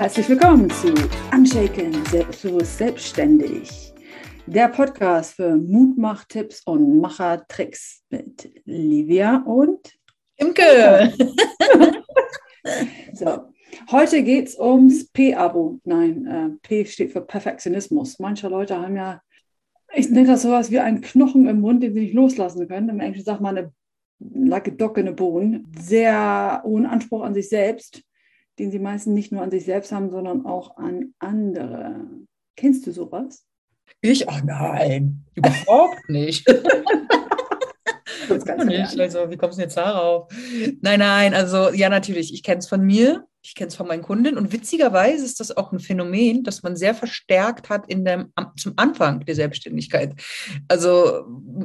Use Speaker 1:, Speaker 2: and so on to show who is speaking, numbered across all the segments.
Speaker 1: Herzlich willkommen zu Unshaken, selbstbewusst, selbstständig. Der Podcast für Mutmachtipps und Machertricks mit Livia und
Speaker 2: Imke.
Speaker 1: so, heute geht es ums P-Abo. Nein, äh, P steht für Perfektionismus. Manche Leute haben ja, ich nenne das sowas wie einen Knochen im Mund, den sie nicht loslassen können. Im Englischen sagt man eine like a dog in a bone. Sehr hohen Anspruch an sich selbst den sie meistens nicht nur an sich selbst haben, sondern auch an andere. Kennst du sowas?
Speaker 2: Ich? Ach nein, überhaupt nicht. nicht. Also, wie kommst du jetzt darauf? Nein, nein, also ja, natürlich. Ich kenne es von mir. Ich kenne es von meinen Kunden und witzigerweise ist das auch ein Phänomen, das man sehr verstärkt hat in dem, zum Anfang der Selbstständigkeit. Also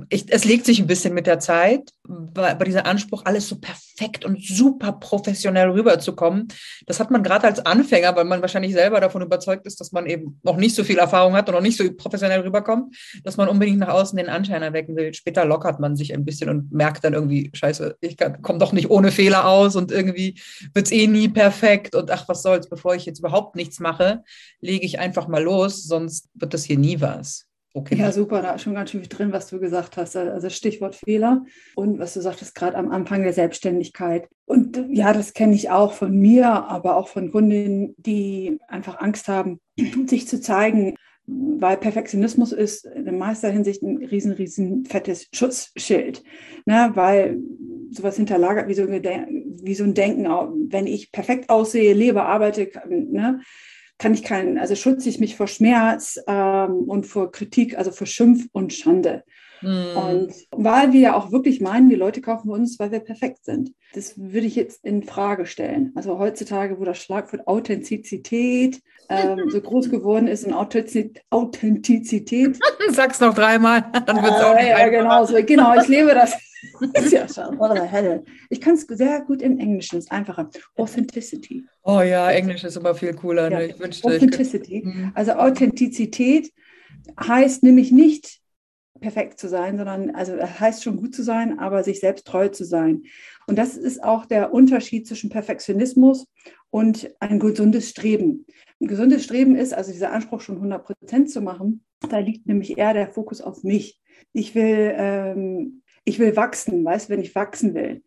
Speaker 2: ich, es legt sich ein bisschen mit der Zeit, bei, bei dieser Anspruch, alles so perfekt und super professionell rüberzukommen. Das hat man gerade als Anfänger, weil man wahrscheinlich selber davon überzeugt ist, dass man eben noch nicht so viel Erfahrung hat und noch nicht so professionell rüberkommt, dass man unbedingt nach außen den Anschein erwecken will. Später lockert man sich ein bisschen und merkt dann irgendwie, scheiße, ich komme doch nicht ohne Fehler aus und irgendwie wird es eh nie perfekt perfekt und ach, was soll's, bevor ich jetzt überhaupt nichts mache, lege ich einfach mal los, sonst wird das hier nie was.
Speaker 1: Okay. Ja, super, da ist schon ganz schön viel drin, was du gesagt hast. Also Stichwort Fehler und was du sagtest, gerade am Anfang der Selbstständigkeit. Und ja, das kenne ich auch von mir, aber auch von Kundinnen, die einfach Angst haben, sich zu zeigen, weil Perfektionismus ist in meiner Hinsicht ein riesen, riesen fettes Schutzschild. Ne? Weil sowas hinterlagert wie so, ein, wie so ein Denken, wenn ich perfekt aussehe, lebe, arbeite, ne, kann ich keinen, also schütze ich mich vor Schmerz ähm, und vor Kritik, also vor Schimpf und Schande. Mhm. Und weil wir ja auch wirklich meinen, die Leute kaufen uns, weil wir perfekt sind. Das würde ich jetzt in Frage stellen. Also heutzutage, wo das Schlagwort Authentizität ähm, so groß geworden ist und Authentizität.
Speaker 2: Sag's noch dreimal, dann wird es auch nicht
Speaker 1: äh, Ja, genau, so, genau, ich lebe das. ja Ich kann es sehr gut im Englischen, ist einfacher. Authenticity.
Speaker 2: Oh ja, Englisch ist immer viel cooler. Ne?
Speaker 1: Ich wünschte, Authenticity. Ich mhm. also Authentizität heißt nämlich nicht perfekt zu sein, sondern also das heißt schon gut zu sein, aber sich selbst treu zu sein. Und das ist auch der Unterschied zwischen Perfektionismus und ein gesundes Streben. Ein gesundes Streben ist, also dieser Anspruch schon 100 Prozent zu machen, da liegt nämlich eher der Fokus auf mich. Ich will ähm, ich will wachsen, weißt wenn ich wachsen will.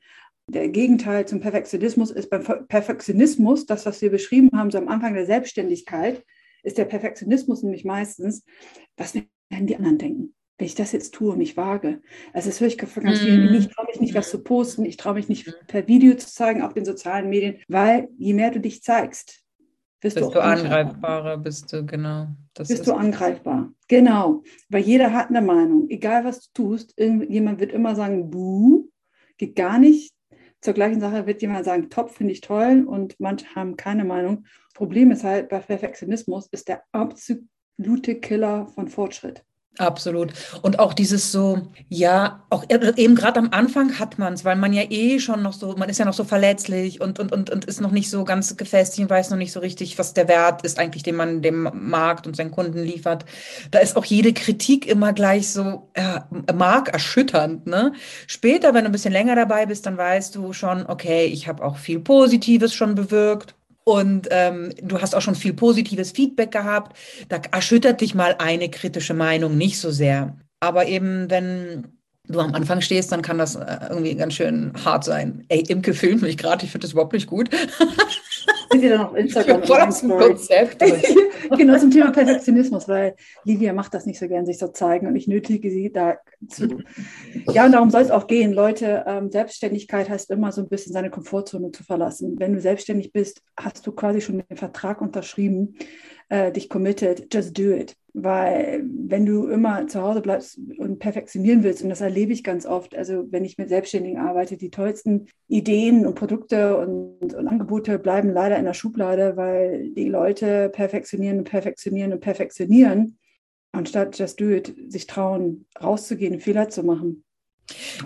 Speaker 1: Der Gegenteil zum Perfektionismus ist beim Perfektionismus, das, was wir beschrieben haben, so am Anfang der Selbstständigkeit, ist der Perfektionismus nämlich meistens, was werden die anderen denken? Wenn ich das jetzt tue und mich wage. Also das höre ich von ganz vielen, ich traue mich nicht, was zu posten, ich traue mich nicht mhm. per Video zu zeigen auf den sozialen Medien, weil je mehr du dich zeigst,
Speaker 2: bist, bist du, angreifbarer, bist du, genau.
Speaker 1: Das bist du angreifbar. Genau. Weil jeder hat eine Meinung. Egal was du tust, jemand wird immer sagen, buh, geht gar nicht. Zur gleichen Sache wird jemand sagen, top, finde ich toll und manche haben keine Meinung. Problem ist halt, bei Perfektionismus ist der absolute Killer von Fortschritt.
Speaker 2: Absolut. Und auch dieses so, ja, auch eben gerade am Anfang hat man es, weil man ja eh schon noch so, man ist ja noch so verletzlich und, und, und, und ist noch nicht so ganz gefestigt und weiß noch nicht so richtig, was der Wert ist eigentlich, den man dem Markt und seinen Kunden liefert. Da ist auch jede Kritik immer gleich so ja, markerschütternd. Ne? Später, wenn du ein bisschen länger dabei bist, dann weißt du schon, okay, ich habe auch viel Positives schon bewirkt und ähm, du hast auch schon viel positives Feedback gehabt. Da erschüttert dich mal eine kritische Meinung nicht so sehr. Aber eben, wenn du am Anfang stehst, dann kann das äh, irgendwie ganz schön hart sein. Ey, Imke filmt mich gerade, ich finde das überhaupt nicht gut.
Speaker 1: Sind ihr dann auf Instagram? Voll aus dem Konzept. genau zum Thema Perfektionismus, weil Livia macht das nicht so gern, sich so zeigen und ich nötige sie dazu. Ja, und darum soll es auch gehen. Leute, ähm, Selbstständigkeit heißt immer so ein bisschen seine Komfortzone zu verlassen. Wenn du selbstständig bist, hast du quasi schon den Vertrag unterschrieben, äh, dich committed, just do it. Weil wenn du immer zu Hause bleibst und perfektionieren willst, und das erlebe ich ganz oft, also wenn ich mit Selbstständigen arbeite, die tollsten Ideen und Produkte und, und Angebote bleiben leider in der Schublade, weil die Leute perfektionieren und perfektionieren und perfektionieren, anstatt just do it, sich trauen, rauszugehen, Fehler zu machen.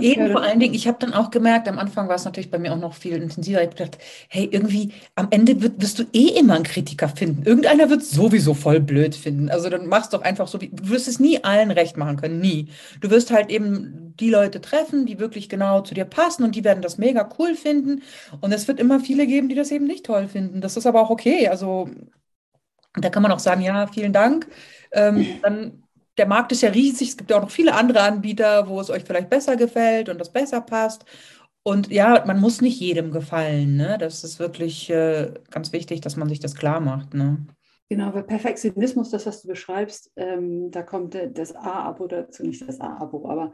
Speaker 2: Eben vor allen Dingen, ich habe dann auch gemerkt, am Anfang war es natürlich bei mir auch noch viel intensiver. Ich habe gedacht, hey, irgendwie am Ende wird, wirst du eh immer einen Kritiker finden. Irgendeiner wird es sowieso voll blöd finden. Also dann machst doch einfach so, wie, du wirst es nie allen recht machen können, nie. Du wirst halt eben die Leute treffen, die wirklich genau zu dir passen und die werden das mega cool finden. Und es wird immer viele geben, die das eben nicht toll finden. Das ist aber auch okay. Also da kann man auch sagen, ja, vielen Dank. Ähm, dann, der Markt ist ja riesig. Es gibt ja auch noch viele andere Anbieter, wo es euch vielleicht besser gefällt und das besser passt. Und ja, man muss nicht jedem gefallen. Ne? Das ist wirklich äh, ganz wichtig, dass man sich das klar macht. Ne?
Speaker 1: Genau, weil Perfektionismus, das, was du beschreibst, ähm, da kommt das A-Abo dazu, nicht das A-Abo, aber.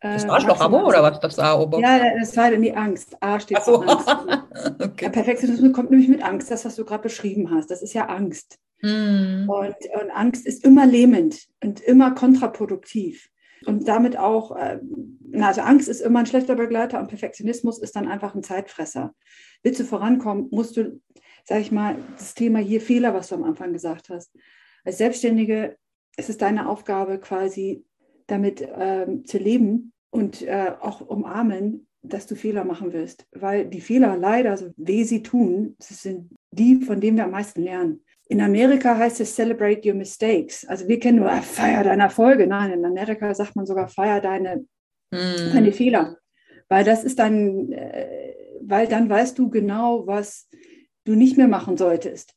Speaker 2: Äh, das Arschloch-Abo oder was das A-Abo?
Speaker 1: Ja, das war die Angst. A steht so. für Angst. okay. Perfektionismus kommt nämlich mit Angst, das, was du gerade beschrieben hast. Das ist ja Angst. Hm. Und, und Angst ist immer lähmend und immer kontraproduktiv und damit auch, äh, also Angst ist immer ein schlechter Begleiter und Perfektionismus ist dann einfach ein Zeitfresser. Willst du vorankommen, musst du, sag ich mal, das Thema hier Fehler, was du am Anfang gesagt hast. Als Selbstständige ist es deine Aufgabe, quasi damit ähm, zu leben und äh, auch umarmen, dass du Fehler machen wirst. Weil die Fehler leider, so weh sie tun, das sind die, von denen wir am meisten lernen. In Amerika heißt es Celebrate Your Mistakes. Also wir kennen nur, ah, feier deine Erfolge. Nein, in Amerika sagt man sogar, feier deine, mm. deine Fehler. Weil das ist dann, äh, weil dann weißt du genau, was du nicht mehr machen solltest.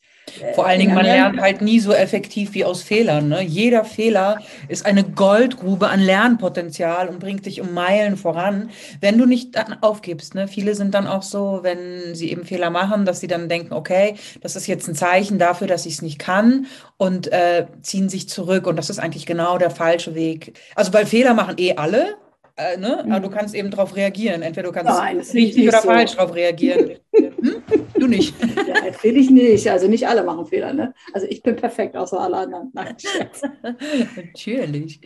Speaker 2: Vor allen Dingen, man lernt halt nie so effektiv wie aus Fehlern. Ne? Jeder Fehler ist eine Goldgrube an Lernpotenzial und bringt dich um Meilen voran, wenn du nicht dann aufgibst. Ne? Viele sind dann auch so, wenn sie eben Fehler machen, dass sie dann denken, okay, das ist jetzt ein Zeichen dafür, dass ich es nicht kann und äh, ziehen sich zurück. Und das ist eigentlich genau der falsche Weg. Also, weil Fehler machen eh alle. Äh, ne? Aber du mhm. kannst eben darauf reagieren. Entweder du kannst Nein, richtig oder so. falsch darauf reagieren. Du nicht.
Speaker 1: ja, natürlich nicht. Also nicht alle machen Fehler. Ne? Also ich bin perfekt, außer alle anderen. Nein,
Speaker 2: natürlich.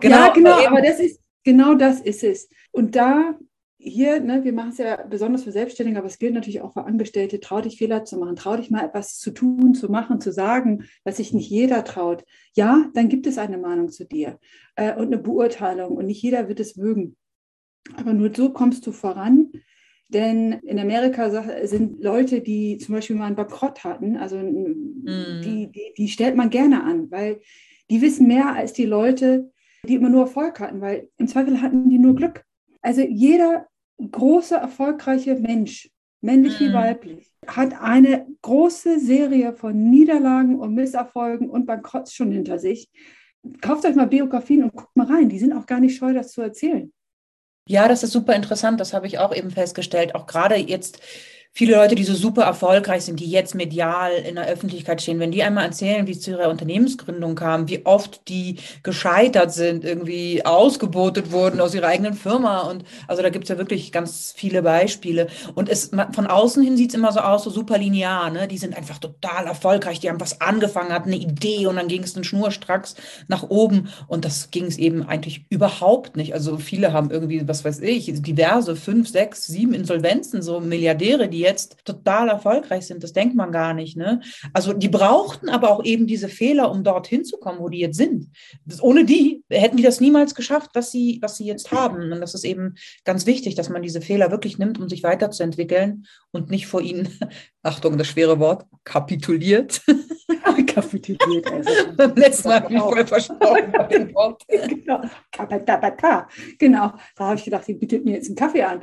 Speaker 1: Genau, ja, genau, aber, aber das ist genau das ist es. Und da hier, ne, wir machen es ja besonders für Selbstständige, aber es gilt natürlich auch für Angestellte, trau dich Fehler zu machen, trau dich mal etwas zu tun, zu machen, zu sagen, was sich nicht jeder traut. Ja, dann gibt es eine Meinung zu dir äh, und eine Beurteilung und nicht jeder wird es mögen. Aber nur so kommst du voran. Denn in Amerika sind Leute, die zum Beispiel mal einen Bankrott hatten, also mm. die, die, die stellt man gerne an, weil die wissen mehr als die Leute, die immer nur Erfolg hatten, weil im Zweifel hatten die nur Glück. Also jeder große, erfolgreiche Mensch, männlich wie mhm. weiblich, hat eine große Serie von Niederlagen und Misserfolgen und Bankrotts schon hinter sich. Kauft euch mal Biografien und guckt mal rein. Die sind auch gar nicht scheu, das zu erzählen.
Speaker 2: Ja, das ist super interessant. Das habe ich auch eben festgestellt. Auch gerade jetzt viele Leute, die so super erfolgreich sind, die jetzt medial in der Öffentlichkeit stehen, wenn die einmal erzählen, wie es zu ihrer Unternehmensgründung kam, wie oft die gescheitert sind, irgendwie ausgebotet wurden aus ihrer eigenen Firma. Und also da gibt es ja wirklich ganz viele Beispiele. Und es von außen hin sieht es immer so aus, so super linear. Ne? Die sind einfach total erfolgreich, die haben was angefangen, hatten eine Idee und dann ging es dann schnurstracks nach oben. Und das ging es eben eigentlich überhaupt nicht. Also viele haben irgendwie, was weiß ich, diverse, fünf, sechs, sieben Insolvenzen, so Milliardäre, die jetzt total erfolgreich sind. Das denkt man gar nicht. Ne? Also die brauchten aber auch eben diese Fehler, um dorthin zu kommen, wo die jetzt sind. Das, ohne die hätten die das niemals geschafft, was sie, was sie jetzt haben. Und das ist eben ganz wichtig, dass man diese Fehler wirklich nimmt, um sich weiterzuentwickeln und nicht vor ihnen, Achtung, das schwere Wort, kapituliert. kapituliert. Also. Beim letzten Mal habe ich voll versprochen bei dem Wort.
Speaker 1: genau. genau, da habe ich gedacht, die bietet mir jetzt einen Kaffee an.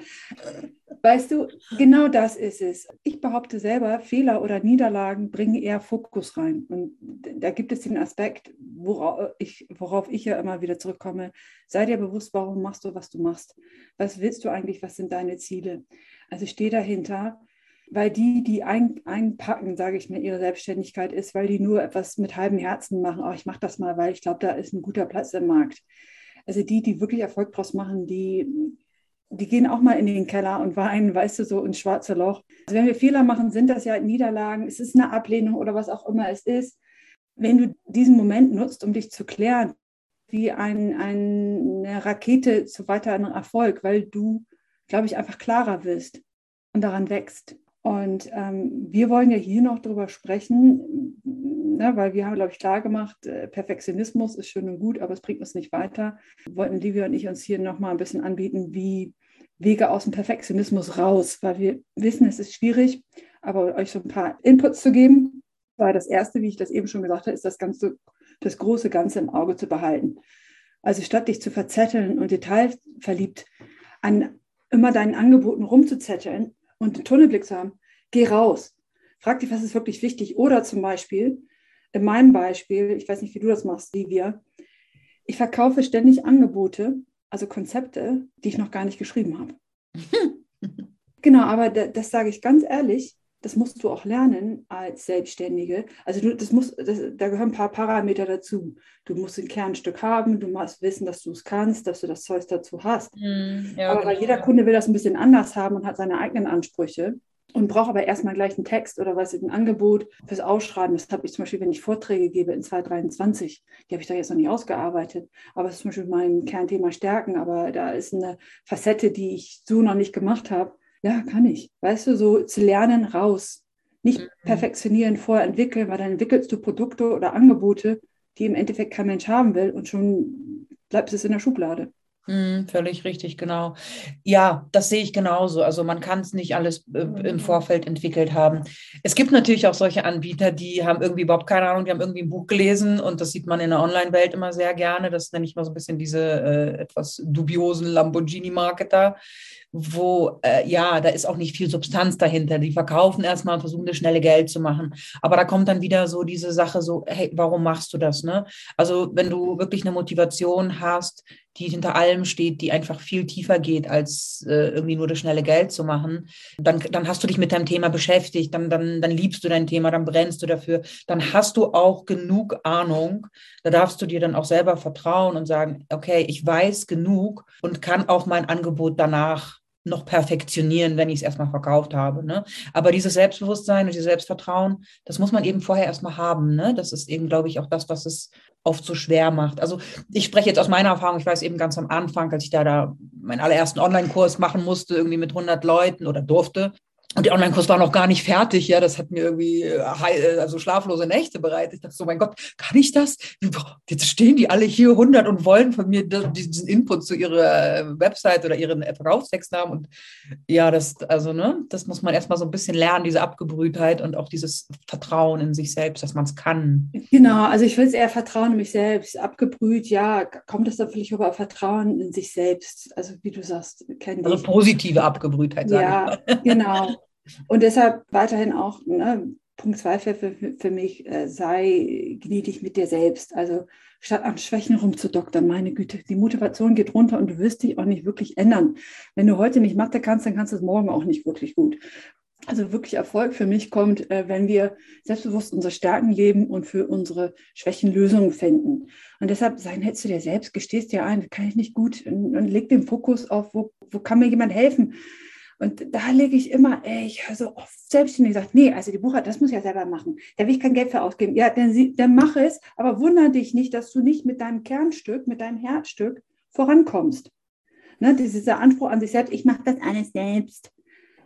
Speaker 1: Weißt du, genau das ist es. Ich behaupte selber, Fehler oder Niederlagen bringen eher Fokus rein. Und da gibt es den Aspekt, worauf ich, worauf ich ja immer wieder zurückkomme. Sei dir bewusst, warum machst du, was du machst. Was willst du eigentlich? Was sind deine Ziele? Also steh dahinter, weil die, die ein, einpacken, sage ich mir, ihre Selbstständigkeit ist, weil die nur etwas mit halbem Herzen machen. Oh, ich mache das mal, weil ich glaube, da ist ein guter Platz im Markt. Also die, die wirklich Erfolg draus machen, die die gehen auch mal in den Keller und weinen, weißt du, so ins schwarze Loch. Also wenn wir Fehler machen, sind das ja Niederlagen, es ist eine Ablehnung oder was auch immer es ist. Wenn du diesen Moment nutzt, um dich zu klären, wie ein, eine Rakete zu weiteren Erfolg, weil du, glaube ich, einfach klarer wirst und daran wächst. Und ähm, wir wollen ja hier noch darüber sprechen, ne, weil wir haben, glaube ich, klar gemacht, äh, Perfektionismus ist schön und gut, aber es bringt uns nicht weiter. Wollten Livia und ich uns hier nochmal ein bisschen anbieten, wie Wege aus dem Perfektionismus raus, weil wir wissen, es ist schwierig, aber euch so ein paar Inputs zu geben, weil das Erste, wie ich das eben schon gesagt habe, ist das Ganze, das große Ganze im Auge zu behalten. Also statt dich zu verzetteln und detailverliebt an immer deinen Angeboten rumzuzetteln und einen Tunnelblick zu haben, geh raus. Frag dich, was ist wirklich wichtig. Oder zum Beispiel, in meinem Beispiel, ich weiß nicht, wie du das machst, Livia, ich verkaufe ständig Angebote, also Konzepte, die ich noch gar nicht geschrieben habe. genau, aber das, das sage ich ganz ehrlich, das musst du auch lernen als Selbstständige. Also du, das muss, das, da gehören ein paar Parameter dazu. Du musst ein Kernstück haben, du musst wissen, dass du es kannst, dass du das Zeug dazu hast. Mm, ja, aber genau. jeder Kunde will das ein bisschen anders haben und hat seine eigenen Ansprüche und brauche aber erstmal gleich einen Text oder was ein Angebot fürs Ausschreiben. Das habe ich zum Beispiel, wenn ich Vorträge gebe in 2023, die habe ich da jetzt noch nicht ausgearbeitet. Aber das ist zum Beispiel mein Kernthema Stärken. Aber da ist eine Facette, die ich so noch nicht gemacht habe. Ja, kann ich. Weißt du, so zu lernen raus. Nicht mhm. perfektionieren, vorher entwickeln, weil dann entwickelst du Produkte oder Angebote, die im Endeffekt kein Mensch haben will und schon bleibt es in der Schublade.
Speaker 2: Mm, völlig richtig, genau. Ja, das sehe ich genauso. Also man kann es nicht alles äh, im Vorfeld entwickelt haben. Es gibt natürlich auch solche Anbieter, die haben irgendwie überhaupt keine Ahnung, die haben irgendwie ein Buch gelesen und das sieht man in der Online-Welt immer sehr gerne. Das nenne ich mal so ein bisschen diese äh, etwas dubiosen Lamborghini-Marketer, wo, äh, ja, da ist auch nicht viel Substanz dahinter. Die verkaufen erstmal und versuchen, das schnelle Geld zu machen. Aber da kommt dann wieder so diese Sache so, hey, warum machst du das? Ne? Also wenn du wirklich eine Motivation hast, die hinter allem steht, die einfach viel tiefer geht, als äh, irgendwie nur das schnelle Geld zu machen, dann, dann hast du dich mit deinem Thema beschäftigt, dann, dann, dann liebst du dein Thema, dann brennst du dafür, dann hast du auch genug Ahnung, da darfst du dir dann auch selber vertrauen und sagen, okay, ich weiß genug und kann auch mein Angebot danach noch perfektionieren, wenn ich es erstmal verkauft habe. Ne? Aber dieses Selbstbewusstsein und dieses Selbstvertrauen, das muss man eben vorher erstmal haben. Ne? Das ist eben, glaube ich, auch das, was es oft so schwer macht. Also ich spreche jetzt aus meiner Erfahrung, ich weiß eben ganz am Anfang, als ich da, da meinen allerersten Online-Kurs machen musste, irgendwie mit 100 Leuten oder durfte, und der Online-Kurs war noch gar nicht fertig, ja. Das hat mir irgendwie äh, äh, also schlaflose Nächte bereitet. Ich dachte so, mein Gott, kann ich das? Jetzt stehen die alle hier 100 und wollen von mir diesen Input zu ihrer äh, Website oder ihren Verkaufstext haben. Und ja, das, also, ne, das muss man erstmal so ein bisschen lernen, diese Abgebrühtheit und auch dieses Vertrauen in sich selbst, dass man es kann.
Speaker 1: Genau, also ich will es eher Vertrauen in mich selbst. Abgebrüht, ja, kommt es dann vielleicht über Vertrauen in sich selbst. Also, wie du sagst,
Speaker 2: kennen Also positive Abgebrühtheit,
Speaker 1: sagen Ja, genau. Und deshalb weiterhin auch, ne, Punkt zwei für, für, für mich, äh, sei gnädig mit dir selbst. Also statt an Schwächen rumzudoktern, meine Güte, die Motivation geht runter und du wirst dich auch nicht wirklich ändern. Wenn du heute nicht Mathe kannst, dann kannst du es morgen auch nicht wirklich gut. Also wirklich Erfolg für mich kommt, äh, wenn wir selbstbewusst unsere Stärken leben und für unsere Schwächen Lösungen finden. Und deshalb sein hättest du dir selbst, gestehst dir ein, kann ich nicht gut und, und leg den Fokus auf, wo, wo kann mir jemand helfen? Und da lege ich immer, ey, ich höre so oft selbstständig gesagt, nee, also die Buchhaltung, das muss ich ja selber machen. Da will ich kein Geld für ausgeben. Ja, dann, dann mach es, aber wundere dich nicht, dass du nicht mit deinem Kernstück, mit deinem Herzstück vorankommst. Ne, dieser Anspruch an sich selbst, ich mache das alles selbst.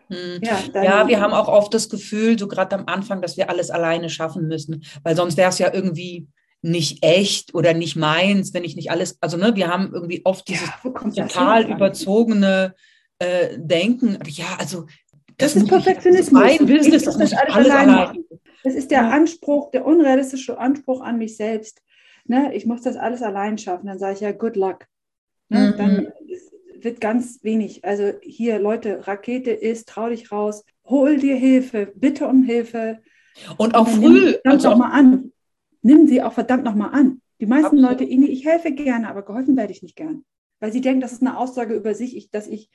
Speaker 2: Hm. Ja, ja, wir haben auch oft das Gefühl, so gerade am Anfang, dass wir alles alleine schaffen müssen, weil sonst wäre es ja irgendwie nicht echt oder nicht meins, wenn ich nicht alles, also ne, wir haben irgendwie oft dieses ja, total überzogene, äh, denken, ja, also
Speaker 1: das, das ist Perfektionismus.
Speaker 2: Mein Business, das muss alles, alles allein machen.
Speaker 1: Das ist der Anspruch, der unrealistische Anspruch an mich selbst. Ne, ich muss das alles allein schaffen. Dann sage ich ja, good luck. Ne, mhm. Dann wird ganz wenig. Also hier, Leute, Rakete ist, trau dich raus, hol dir Hilfe, bitte um Hilfe.
Speaker 2: Und auch Und früh.
Speaker 1: Nimm also mal an. Nimm sie auch verdammt noch mal an. Die meisten Absolut. Leute, ich helfe gerne, aber geholfen werde ich nicht gern. Weil sie denken, das ist eine Aussage über sich, ich, dass ich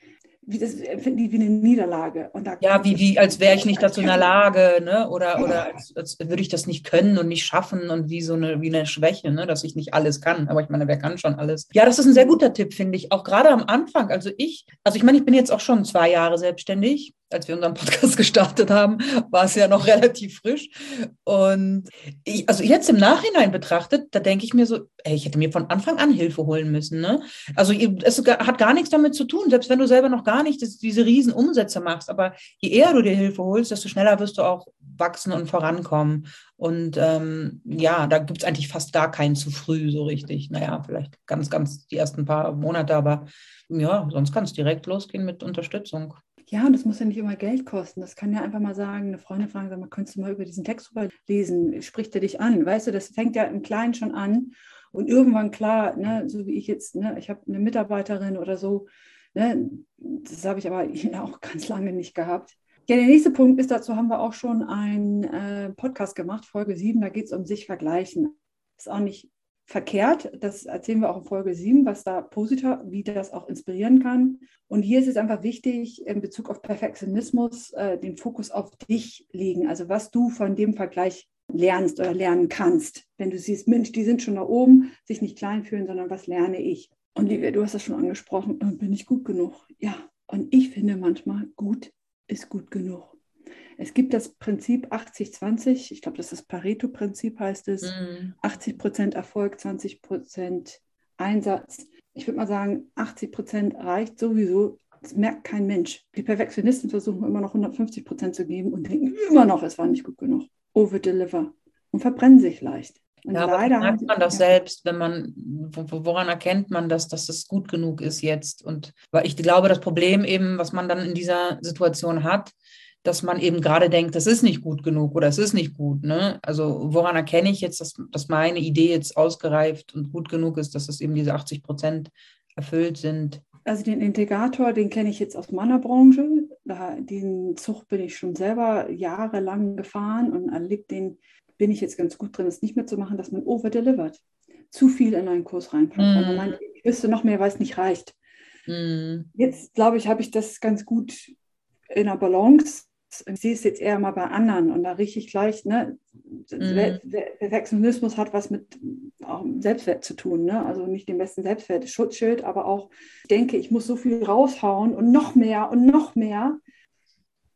Speaker 1: wie das empfinden die wie eine Niederlage.
Speaker 2: Und da ja, wie, wie als wäre ich nicht dazu in der Lage, ne? Oder, oder als, als, würde ich das nicht können und nicht schaffen und wie so eine, wie eine Schwäche, ne? dass ich nicht alles kann. Aber ich meine, wer kann schon alles? Ja, das ist ein sehr guter Tipp, finde ich. Auch gerade am Anfang. Also ich, also ich meine, ich bin jetzt auch schon zwei Jahre selbstständig als wir unseren Podcast gestartet haben, war es ja noch relativ frisch. Und ich, also jetzt im Nachhinein betrachtet, da denke ich mir so, ey, ich hätte mir von Anfang an Hilfe holen müssen. Ne? Also es hat gar nichts damit zu tun, selbst wenn du selber noch gar nicht das, diese riesen Umsätze machst. Aber je eher du dir Hilfe holst, desto schneller wirst du auch wachsen und vorankommen. Und ähm, ja, da gibt es eigentlich fast gar keinen zu früh so richtig. Naja, vielleicht ganz, ganz die ersten paar Monate, aber ja, sonst kann es direkt losgehen mit Unterstützung.
Speaker 1: Ja, und das muss ja nicht immer Geld kosten. Das kann ja einfach mal sagen, eine Freundin fragen, sag mal, könntest du mal über diesen Text rüber lesen? Spricht er dich an? Weißt du, das fängt ja im Kleinen schon an. Und irgendwann klar, ne, so wie ich jetzt, ne, ich habe eine Mitarbeiterin oder so, ne, das habe ich aber auch ganz lange nicht gehabt. Ja, der nächste Punkt ist, dazu haben wir auch schon einen äh, Podcast gemacht, Folge 7, da geht es um sich vergleichen. Ist auch nicht verkehrt, das erzählen wir auch in Folge 7, was da positiv, wie das auch inspirieren kann. Und hier ist es einfach wichtig, in Bezug auf Perfektionismus äh, den Fokus auf dich legen, also was du von dem Vergleich lernst oder lernen kannst. Wenn du siehst, Mensch, die sind schon da oben, sich nicht klein fühlen, sondern was lerne ich? Und Livia, du hast das schon angesprochen, bin ich gut genug? Ja, und ich finde manchmal, gut ist gut genug. Es gibt das Prinzip 80-20, ich glaube, das ist das Pareto-Prinzip heißt es, mm. 80 Prozent Erfolg, 20 Prozent Einsatz. Ich würde mal sagen, 80 Prozent reicht sowieso. Das merkt kein Mensch. Die Perfektionisten versuchen immer noch 150 Prozent zu geben und denken immer noch, es war nicht gut genug. Over-deliver. Und verbrennen sich leicht. Und
Speaker 2: ja, leider merkt man das selbst, wenn man, woran erkennt man das, dass es gut genug ist jetzt? Und weil ich glaube, das Problem eben, was man dann in dieser Situation hat, dass man eben gerade denkt, das ist nicht gut genug oder es ist nicht gut. Ne? Also woran erkenne ich jetzt, dass, dass meine Idee jetzt ausgereift und gut genug ist, dass es eben diese 80 Prozent erfüllt sind?
Speaker 1: Also den Integrator, den kenne ich jetzt aus meiner Branche. Da, den Zug bin ich schon selber jahrelang gefahren und erlebt den, bin ich jetzt ganz gut drin, es nicht mehr zu machen, dass man overdelivert. Zu viel in einen Kurs reinpackt. Mm. Weil man meint, ich wüsste noch mehr, weil es nicht reicht. Mm. Jetzt, glaube ich, habe ich das ganz gut in der Balance ich sehe es jetzt eher mal bei anderen und da rieche ich gleich, ne, mhm. Perfektionismus hat was mit Selbstwert zu tun, ne? also nicht den besten Selbstwert, Schutzschild, aber auch, ich denke, ich muss so viel raushauen und noch mehr und noch mehr,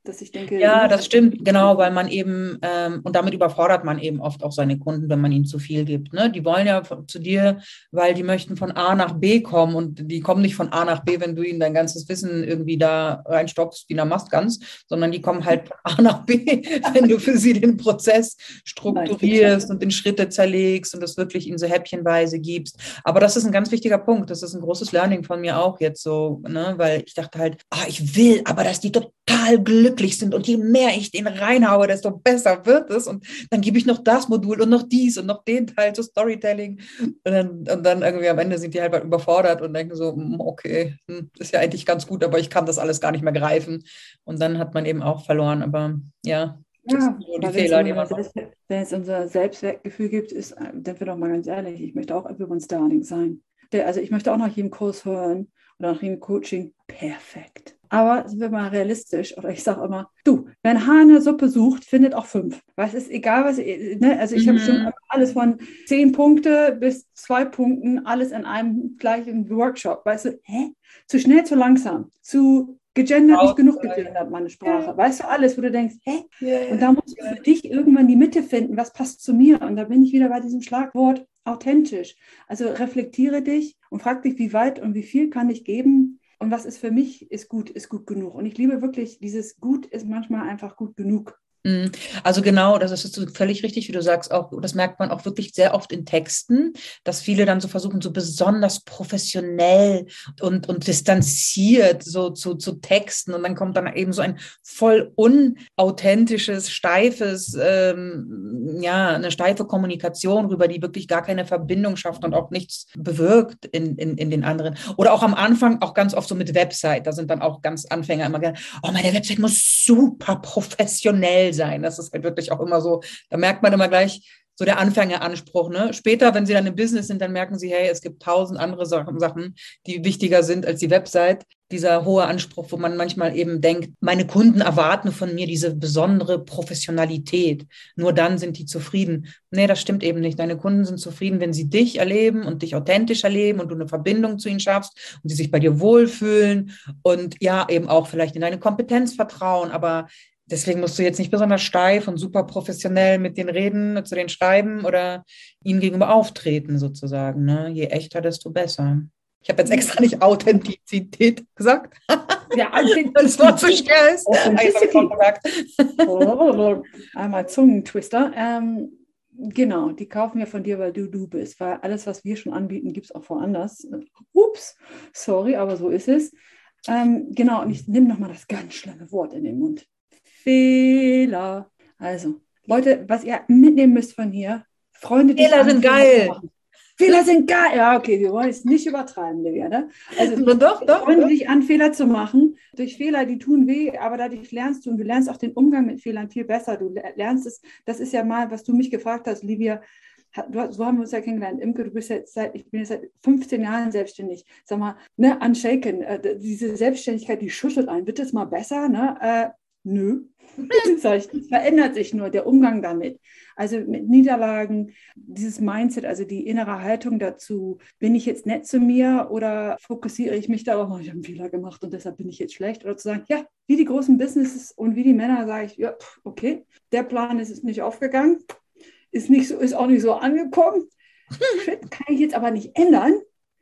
Speaker 1: dass ich denke.
Speaker 2: Ja, das stimmt, genau, weil man eben, ähm, und damit überfordert man eben oft auch seine Kunden, wenn man ihnen zu viel gibt. Ne? Die wollen ja zu dir, weil die möchten von A nach B kommen und die kommen nicht von A nach B, wenn du ihnen dein ganzes Wissen irgendwie da reinstopfst, wie einer ganz, sondern die kommen halt von A nach B, wenn du für sie den Prozess strukturierst und in Schritte zerlegst und das wirklich ihnen so häppchenweise gibst. Aber das ist ein ganz wichtiger Punkt. Das ist ein großes Learning von mir auch jetzt so, ne? weil ich dachte halt, ah, ich will, aber dass die total glücklich glücklich sind und je mehr ich den reinhaue, desto besser wird es. Und dann gebe ich noch das Modul und noch dies und noch den Teil zu Storytelling. Und dann, und dann irgendwie am Ende sind die halt überfordert und denken so, hm, okay, hm, ist ja eigentlich ganz gut, aber ich kann das alles gar nicht mehr greifen. Und dann hat man eben auch verloren. Aber ja,
Speaker 1: ja, die Fehler, die man Selbst, wenn es unser Selbstwertgefühl gibt, ist, dann wir doch mal ganz ehrlich, ich möchte auch everyone's darling sein. also ich möchte auch nach jedem Kurs hören oder nach jedem Coaching perfekt. Aber sind wir mal realistisch, oder ich sage immer, du, wer ein Haar in der Suppe sucht, findet auch fünf. Weil es ist egal, was, ne? also ich mhm. habe schon alles von zehn Punkte bis zwei Punkten, alles in einem gleichen Workshop. Weißt du, hä? Zu schnell, zu langsam, zu gegendert, nicht genug gegendert, meine Sprache. Weißt du alles, wo du denkst, hä? Yeah. Und da musst du für dich irgendwann die Mitte finden, was passt zu mir. Und da bin ich wieder bei diesem Schlagwort authentisch. Also reflektiere dich und frag dich, wie weit und wie viel kann ich geben, und was ist für mich, ist gut, ist gut genug. Und ich liebe wirklich, dieses Gut ist manchmal einfach gut genug.
Speaker 2: Mhm. Also genau, das ist völlig richtig, wie du sagst, auch, das merkt man auch wirklich sehr oft in Texten, dass viele dann so versuchen, so besonders professionell und, und distanziert so zu, zu texten und dann kommt dann eben so ein voll unauthentisches, steifes, ähm, ja, eine steife Kommunikation rüber, die wirklich gar keine Verbindung schafft und auch nichts bewirkt in, in, in den anderen. Oder auch am Anfang auch ganz oft so mit Website, da sind dann auch ganz Anfänger immer oh, meine Website muss super professionell sein. Das ist halt wirklich auch immer so, da merkt man immer gleich so der Anfängeranspruch. Ne? Später, wenn sie dann im Business sind, dann merken sie, hey, es gibt tausend andere Sachen, die wichtiger sind als die Website. Dieser hohe Anspruch, wo man manchmal eben denkt, meine Kunden erwarten von mir diese besondere Professionalität. Nur dann sind die zufrieden. Nee, das stimmt eben nicht. Deine Kunden sind zufrieden, wenn sie dich erleben und dich authentisch erleben und du eine Verbindung zu ihnen schaffst und sie sich bei dir wohlfühlen und ja, eben auch vielleicht in deine Kompetenz vertrauen. Aber Deswegen musst du jetzt nicht besonders steif und super professionell mit denen reden, zu denen schreiben oder ihnen gegenüber auftreten, sozusagen. Ne? Je echter, desto besser. Ich habe jetzt extra nicht Authentizität gesagt. Ja, das Wort so schwer ist.
Speaker 1: Einmal Zungentwister. Ähm, genau, die kaufen wir von dir, weil du du bist. Weil alles, was wir schon anbieten, gibt es auch woanders. Ups, sorry, aber so ist es. Ähm, genau, und ich nehme nochmal das ganz schlimme Wort in den Mund. Fehler. Also, Leute, was ihr mitnehmen müsst von hier, Freunde,
Speaker 2: Fehler sind geil.
Speaker 1: Fehler sind geil. Ja, okay, wir wollen es nicht übertreiben, Livia. Ne? Also,
Speaker 2: doch, doch,
Speaker 1: freuen
Speaker 2: doch.
Speaker 1: sich an, Fehler zu machen. Durch Fehler, die tun weh, aber dadurch lernst du und du lernst auch den Umgang mit Fehlern viel besser. Du lernst es, das ist ja mal, was du mich gefragt hast, Livia. Du, so haben wir uns ja kennengelernt. Imke, du bist jetzt seit, ich bin jetzt seit 15 Jahren selbstständig. Sag mal, ne, unshaken, äh, diese Selbstständigkeit, die schüttelt einen. Wird es mal besser? Ne? Äh, nö. Das verändert sich nur der Umgang damit. Also mit Niederlagen, dieses Mindset, also die innere Haltung dazu, bin ich jetzt nett zu mir oder fokussiere ich mich darauf, oh, ich habe einen Fehler gemacht und deshalb bin ich jetzt schlecht. Oder zu sagen, ja, wie die großen Businesses und wie die Männer sage ich, ja, okay, der Plan ist, ist nicht aufgegangen, ist, nicht so, ist auch nicht so angekommen, Shit, kann ich jetzt aber nicht ändern,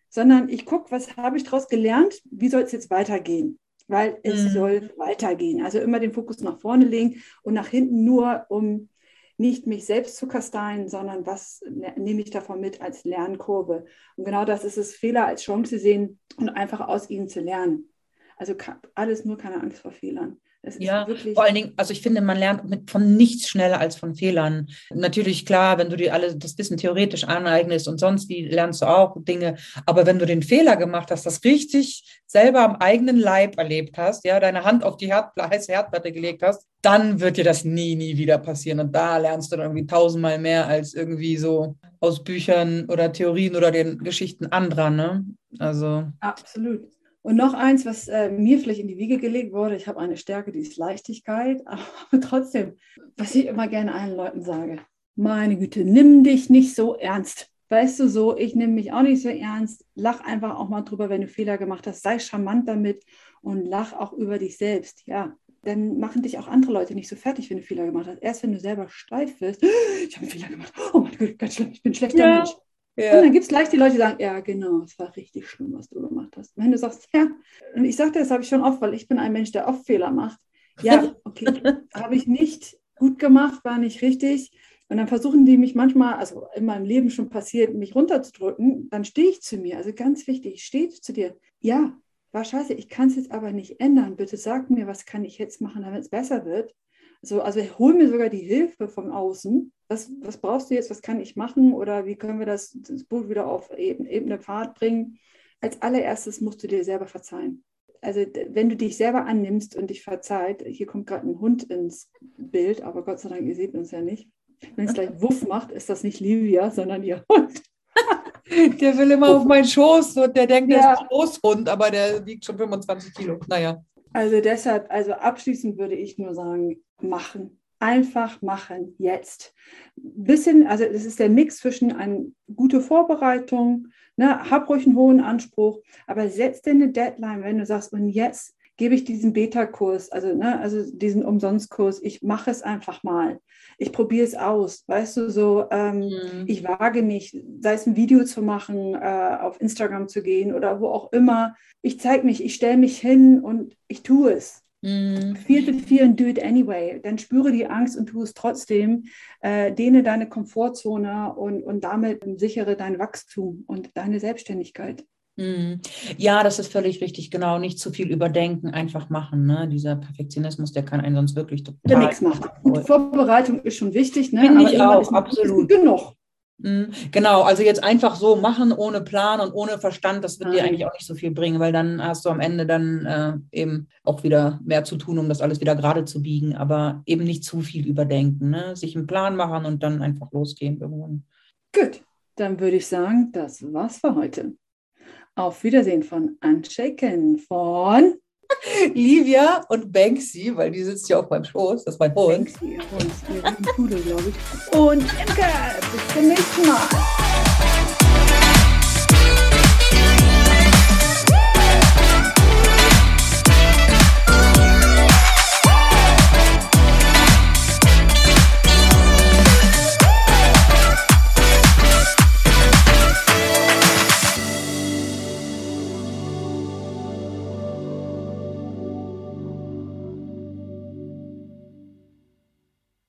Speaker 1: sondern ich gucke, was habe ich daraus gelernt, wie soll es jetzt weitergehen? Weil es mhm. soll weitergehen. Also immer den Fokus nach vorne legen und nach hinten nur, um nicht mich selbst zu kasteien, sondern was ne, nehme ich davon mit als Lernkurve. Und genau das ist es, Fehler als Chance sehen und einfach aus ihnen zu lernen. Also alles nur keine Angst vor Fehlern
Speaker 2: ja, vor allen Dingen, also ich finde, man lernt mit, von nichts schneller als von Fehlern. Natürlich, klar, wenn du dir alle das Wissen theoretisch aneignest und sonst wie, lernst du auch Dinge. Aber wenn du den Fehler gemacht hast, das richtig selber am eigenen Leib erlebt hast, ja, deine Hand auf die Herd, heiße Herdplatte gelegt hast, dann wird dir das nie, nie wieder passieren. Und da lernst du dann irgendwie tausendmal mehr als irgendwie so aus Büchern oder Theorien oder den Geschichten anderer, ne? Also.
Speaker 1: Absolut. Und noch eins, was äh, mir vielleicht in die Wiege gelegt wurde, ich habe eine Stärke, die ist Leichtigkeit, aber trotzdem, was ich immer gerne allen Leuten sage, meine Güte, nimm dich nicht so ernst. Weißt du so, ich nehme mich auch nicht so ernst. Lach einfach auch mal drüber, wenn du Fehler gemacht hast. Sei charmant damit und lach auch über dich selbst. Ja, dann machen dich auch andere Leute nicht so fertig, wenn du Fehler gemacht hast. Erst wenn du selber steif wirst, ich habe einen Fehler gemacht. Oh mein Gott, ganz schlimm, ich bin ein schlechter ja. Mensch. Ja. Und dann gibt es gleich die Leute, die sagen, ja, genau, es war richtig schlimm, was du gemacht hast. Wenn du sagst, ja, und ich sagte, das habe ich schon oft, weil ich bin ein Mensch, der oft Fehler macht. Ja, okay, habe ich nicht gut gemacht, war nicht richtig. Und dann versuchen die mich manchmal, also in meinem Leben schon passiert, mich runterzudrücken, dann stehe ich zu mir. Also ganz wichtig, stehe zu dir. Ja, war scheiße, ich kann es jetzt aber nicht ändern. Bitte sag mir, was kann ich jetzt machen, damit es besser wird. So, also hol mir sogar die Hilfe von außen. Was, was brauchst du jetzt? Was kann ich machen? Oder wie können wir das, das Boot wieder auf ebene Fahrt bringen? Als allererstes musst du dir selber verzeihen. Also wenn du dich selber annimmst und dich verzeiht, hier kommt gerade ein Hund ins Bild, aber Gott sei Dank, ihr seht uns ja nicht. Wenn es gleich Wuff macht, ist das nicht Livia, sondern ihr Hund.
Speaker 2: Der will immer auf meinen Schoß und der denkt, ja. der ist ein Großhund, aber der wiegt schon 25 Kilo. Naja.
Speaker 1: Also deshalb, also abschließend würde ich nur sagen, machen. Einfach machen, jetzt. Bisschen, also das ist der Mix zwischen eine gute Vorbereitung, ne, hab ruhig einen hohen Anspruch, aber setz dir eine Deadline, wenn du sagst, und jetzt gebe ich diesen Beta-Kurs, also, ne, also diesen Umsonstkurs, ich mache es einfach mal. Ich probiere es aus, weißt du, so, ähm, mhm. ich wage mich, sei es ein Video zu machen, äh, auf Instagram zu gehen oder wo auch immer. Ich zeige mich, ich stelle mich hin und ich tue es. Mm. Feel the fear and do it anyway. Dann spüre die Angst und tu es trotzdem. Äh, dehne deine Komfortzone und, und damit sichere dein Wachstum und deine Selbstständigkeit.
Speaker 2: Mm. Ja, das ist völlig richtig, genau. Nicht zu viel überdenken, einfach machen. Ne? Dieser Perfektionismus, der kann einen sonst wirklich total.
Speaker 1: Der nichts macht. Gute Vorbereitung ist schon wichtig. Ne?
Speaker 2: Finde ich auch, absolut. Genug. Mhm. Genau, also jetzt einfach so machen, ohne Plan und ohne Verstand, das wird dir eigentlich auch nicht so viel bringen, weil dann hast du am Ende dann äh, eben auch wieder mehr zu tun, um das alles wieder gerade zu biegen, aber eben nicht zu viel überdenken, ne? sich einen Plan machen und dann einfach losgehen irgendwann.
Speaker 1: Gut, dann würde ich sagen, das war's für heute. Auf Wiedersehen von Unshaken von
Speaker 2: Livia und Banksy, weil die sitzt ja auf meinem Schoß, das ist mein Hund.
Speaker 1: Banksy, ihr Hund, Pudel, glaube ich. Und Imke, bis zum nächsten Mal.